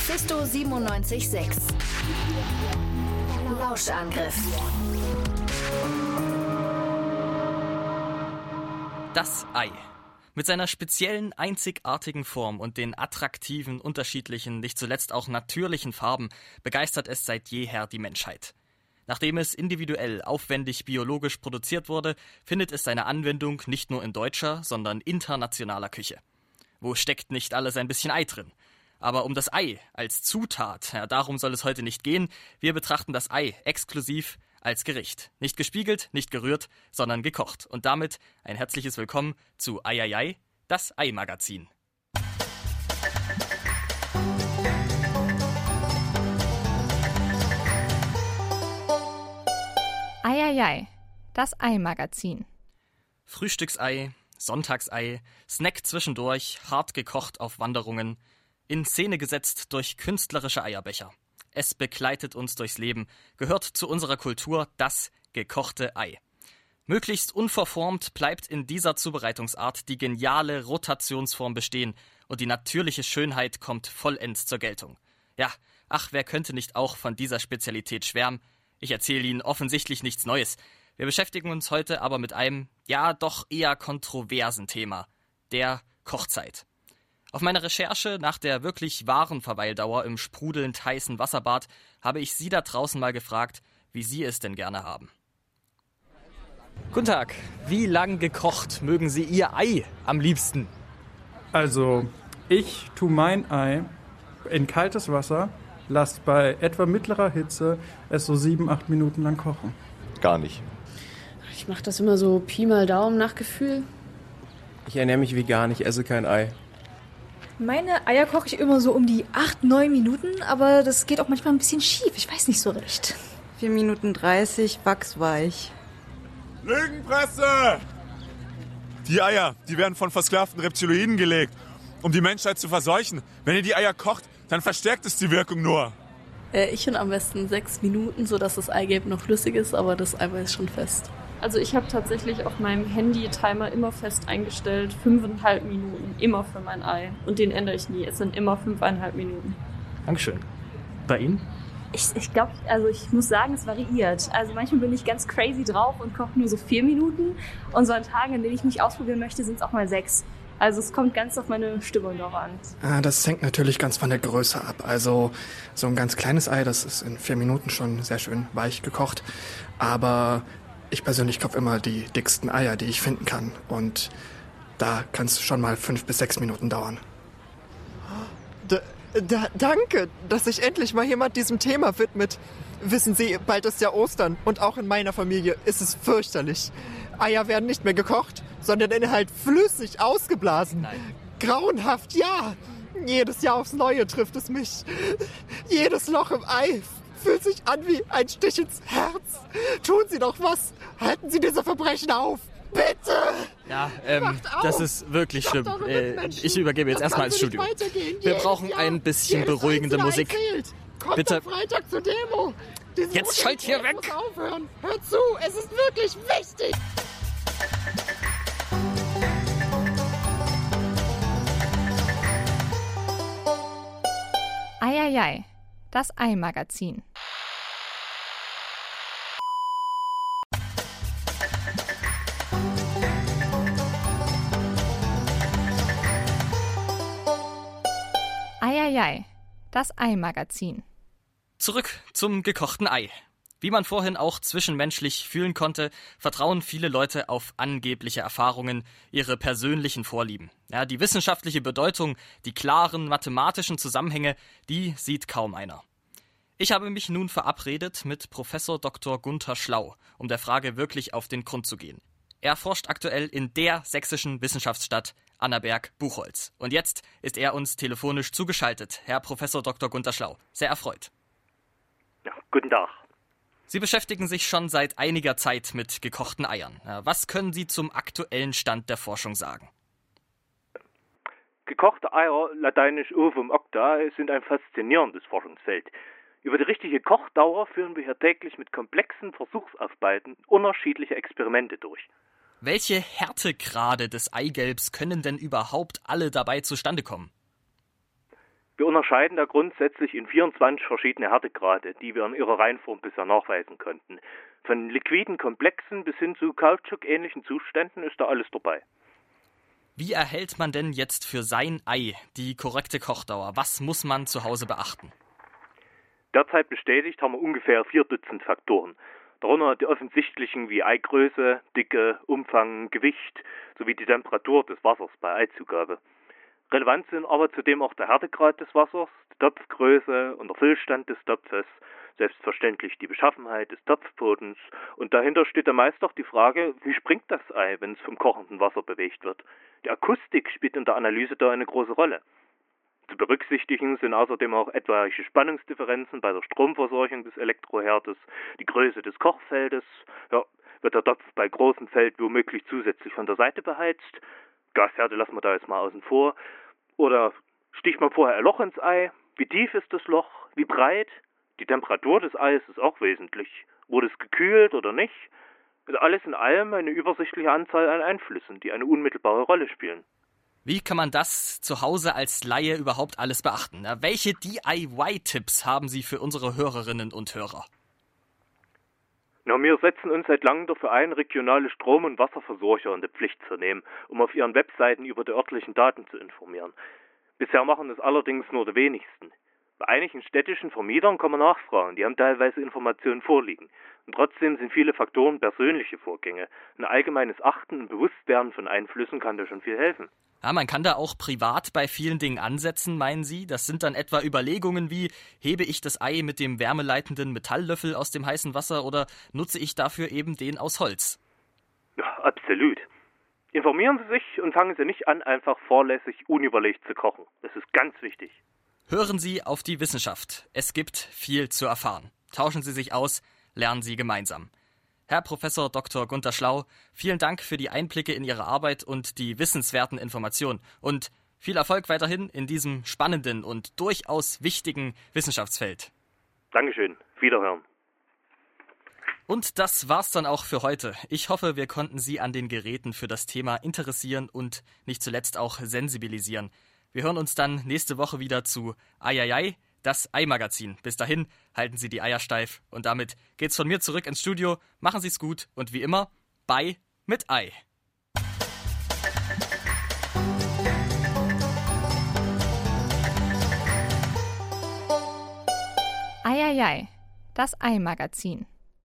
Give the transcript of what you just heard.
Mephisto 976. Lauschangriff. Das Ei. Mit seiner speziellen, einzigartigen Form und den attraktiven, unterschiedlichen, nicht zuletzt auch natürlichen Farben begeistert es seit jeher die Menschheit. Nachdem es individuell aufwendig biologisch produziert wurde, findet es seine Anwendung nicht nur in deutscher, sondern internationaler Küche. Wo steckt nicht alles ein bisschen Ei drin? Aber um das Ei als Zutat, ja, darum soll es heute nicht gehen. Wir betrachten das Ei exklusiv als Gericht. Nicht gespiegelt, nicht gerührt, sondern gekocht. Und damit ein herzliches Willkommen zu Eieiei, das Ei-Magazin. Eieiei, das Ei-Magazin. Frühstücksei, Sonntagsei, Snack zwischendurch, hart gekocht auf Wanderungen, in Szene gesetzt durch künstlerische Eierbecher. Es begleitet uns durchs Leben, gehört zu unserer Kultur das gekochte Ei. Möglichst unverformt bleibt in dieser Zubereitungsart die geniale Rotationsform bestehen und die natürliche Schönheit kommt vollends zur Geltung. Ja, ach, wer könnte nicht auch von dieser Spezialität schwärmen? Ich erzähle Ihnen offensichtlich nichts Neues. Wir beschäftigen uns heute aber mit einem, ja, doch eher kontroversen Thema, der Kochzeit. Auf meiner Recherche nach der wirklich wahren Verweildauer im sprudelnd heißen Wasserbad habe ich Sie da draußen mal gefragt, wie Sie es denn gerne haben. Guten Tag, wie lang gekocht mögen Sie Ihr Ei am liebsten? Also, ich tue mein Ei in kaltes Wasser, lasse bei etwa mittlerer Hitze es so sieben, acht Minuten lang kochen. Gar nicht. Ich mache das immer so Pi mal Daumen nach Gefühl. Ich ernähre mich vegan, ich esse kein Ei. Meine Eier koche ich immer so um die 8, 9 Minuten, aber das geht auch manchmal ein bisschen schief. Ich weiß nicht so recht. 4 Minuten 30, wachsweich. Lügenpresse! Die Eier, die werden von versklavten Reptiloiden gelegt, um die Menschheit zu verseuchen. Wenn ihr die Eier kocht, dann verstärkt es die Wirkung nur. Äh, ich finde am besten 6 Minuten, sodass das Eigelb noch flüssig ist, aber das Eiweiß ist schon fest. Also ich habe tatsächlich auf meinem Handy-Timer immer fest eingestellt, fünfeinhalb Minuten, immer für mein Ei. Und den ändere ich nie. Es sind immer fünfeinhalb Minuten. Dankeschön. Bei Ihnen? Ich, ich glaube, also ich muss sagen, es variiert. Also manchmal bin ich ganz crazy drauf und koche nur so vier Minuten. Und so an Tagen, in denen ich mich ausprobieren möchte, sind es auch mal sechs. Also es kommt ganz auf meine Stimmung drauf an. Ah, das hängt natürlich ganz von der Größe ab. Also so ein ganz kleines Ei, das ist in vier Minuten schon sehr schön weich gekocht. Aber ich persönlich kaufe immer die dicksten Eier, die ich finden kann. Und da kann es schon mal fünf bis sechs Minuten dauern. D da, danke, dass sich endlich mal jemand diesem Thema widmet. Wissen Sie, bald ist ja Ostern und auch in meiner Familie ist es fürchterlich. Eier werden nicht mehr gekocht, sondern Inhalt flüssig ausgeblasen. Nein. Grauenhaft, ja. Jedes Jahr aufs Neue trifft es mich. Jedes Loch im Ei fühlt sich an wie ein Stich ins Herz. Tun Sie doch was. Halten Sie diese Verbrechen auf. Bitte! Ja, ähm, das ist wirklich schlimm. Äh, ich übergebe jetzt Das erstmal ins Studio. Wir brauchen Jahr, ein bisschen beruhigende Musik. Bitte. am Freitag zur Demo. Diese Jetzt schalt hier weg. Muss aufhören. Hört zu, es ist wirklich wichtig. Eieiei, das Ei-Magazin. Eieiei, das Ei-Magazin. Zurück zum gekochten Ei. Wie man vorhin auch zwischenmenschlich fühlen konnte, vertrauen viele Leute auf angebliche Erfahrungen, ihre persönlichen Vorlieben. Ja, die wissenschaftliche Bedeutung, die klaren mathematischen Zusammenhänge, die sieht kaum einer. Ich habe mich nun verabredet mit Professor Dr. Gunther Schlau, um der Frage wirklich auf den Grund zu gehen. Er forscht aktuell in der sächsischen Wissenschaftsstadt Annaberg-Buchholz. Und jetzt ist er uns telefonisch zugeschaltet, Herr Professor Dr. Gunther Schlau. Sehr erfreut. Ja, guten Tag. Sie beschäftigen sich schon seit einiger Zeit mit gekochten Eiern. Was können Sie zum aktuellen Stand der Forschung sagen? Gekochte Eier, lateinisch Ovum octa, sind ein faszinierendes Forschungsfeld. Über die richtige Kochdauer führen wir hier täglich mit komplexen Versuchsaufbeiten unterschiedliche Experimente durch. Welche Härtegrade des Eigelbs können denn überhaupt alle dabei zustande kommen? Wir unterscheiden da grundsätzlich in 24 verschiedene Härtegrade, die wir in ihrer Reinform bisher nachweisen konnten. Von liquiden Komplexen bis hin zu Kautschuk-ähnlichen Zuständen ist da alles dabei. Wie erhält man denn jetzt für sein Ei die korrekte Kochdauer? Was muss man zu Hause beachten? Derzeit bestätigt haben wir ungefähr vier Dutzend Faktoren. Darunter die offensichtlichen wie Eigröße, Dicke, Umfang, Gewicht sowie die Temperatur des Wassers bei Eizugabe. Relevant sind aber zudem auch der Härtegrad des Wassers, die Topfgröße und der Füllstand des Topfes, selbstverständlich die Beschaffenheit des Topfbodens und dahinter steht dann meist auch die Frage, wie springt das Ei, wenn es vom kochenden Wasser bewegt wird. Die Akustik spielt in der Analyse da eine große Rolle. Zu berücksichtigen sind außerdem auch etwaige Spannungsdifferenzen bei der Stromversorgung des Elektroherdes, die Größe des Kochfeldes, ja, wird der Topf bei großem Feld womöglich zusätzlich von der Seite beheizt, Gasherde lassen wir da jetzt mal außen vor, oder sticht man vorher ein Loch ins Ei, wie tief ist das Loch, wie breit, die Temperatur des Eis ist auch wesentlich, wurde es gekühlt oder nicht, also alles in allem eine übersichtliche Anzahl an Einflüssen, die eine unmittelbare Rolle spielen. Wie kann man das zu Hause als Laie überhaupt alles beachten? Welche DIY-Tipps haben Sie für unsere Hörerinnen und Hörer? Na, wir setzen uns seit langem dafür ein, regionale Strom- und Wasserversorger in die Pflicht zu nehmen, um auf ihren Webseiten über die örtlichen Daten zu informieren. Bisher machen das allerdings nur die wenigsten. Bei einigen städtischen Vermietern kann man nachfragen, die haben teilweise Informationen vorliegen. Und trotzdem sind viele Faktoren persönliche Vorgänge. Ein allgemeines Achten und Bewusstwerden von Einflüssen kann da schon viel helfen. Ja, man kann da auch privat bei vielen Dingen ansetzen, meinen Sie? Das sind dann etwa Überlegungen wie, hebe ich das Ei mit dem wärmeleitenden Metalllöffel aus dem heißen Wasser oder nutze ich dafür eben den aus Holz? Ja, absolut. Informieren Sie sich und fangen Sie nicht an, einfach vorlässig unüberlegt zu kochen. Das ist ganz wichtig. Hören Sie auf die Wissenschaft. Es gibt viel zu erfahren. Tauschen Sie sich aus, lernen Sie gemeinsam. Herr Professor Dr. Gunther Schlau, vielen Dank für die Einblicke in Ihre Arbeit und die wissenswerten Informationen und viel Erfolg weiterhin in diesem spannenden und durchaus wichtigen Wissenschaftsfeld. Dankeschön. Wiederhören. Und das war's dann auch für heute. Ich hoffe, wir konnten Sie an den Geräten für das Thema interessieren und nicht zuletzt auch sensibilisieren. Wir hören uns dann nächste Woche wieder zu Eieiei, das Ei-Magazin. Bis dahin, halten Sie die Eier steif. Und damit geht's von mir zurück ins Studio. Machen Sie's gut und wie immer, bei mit Ei. Eieiei, das Ei-Magazin.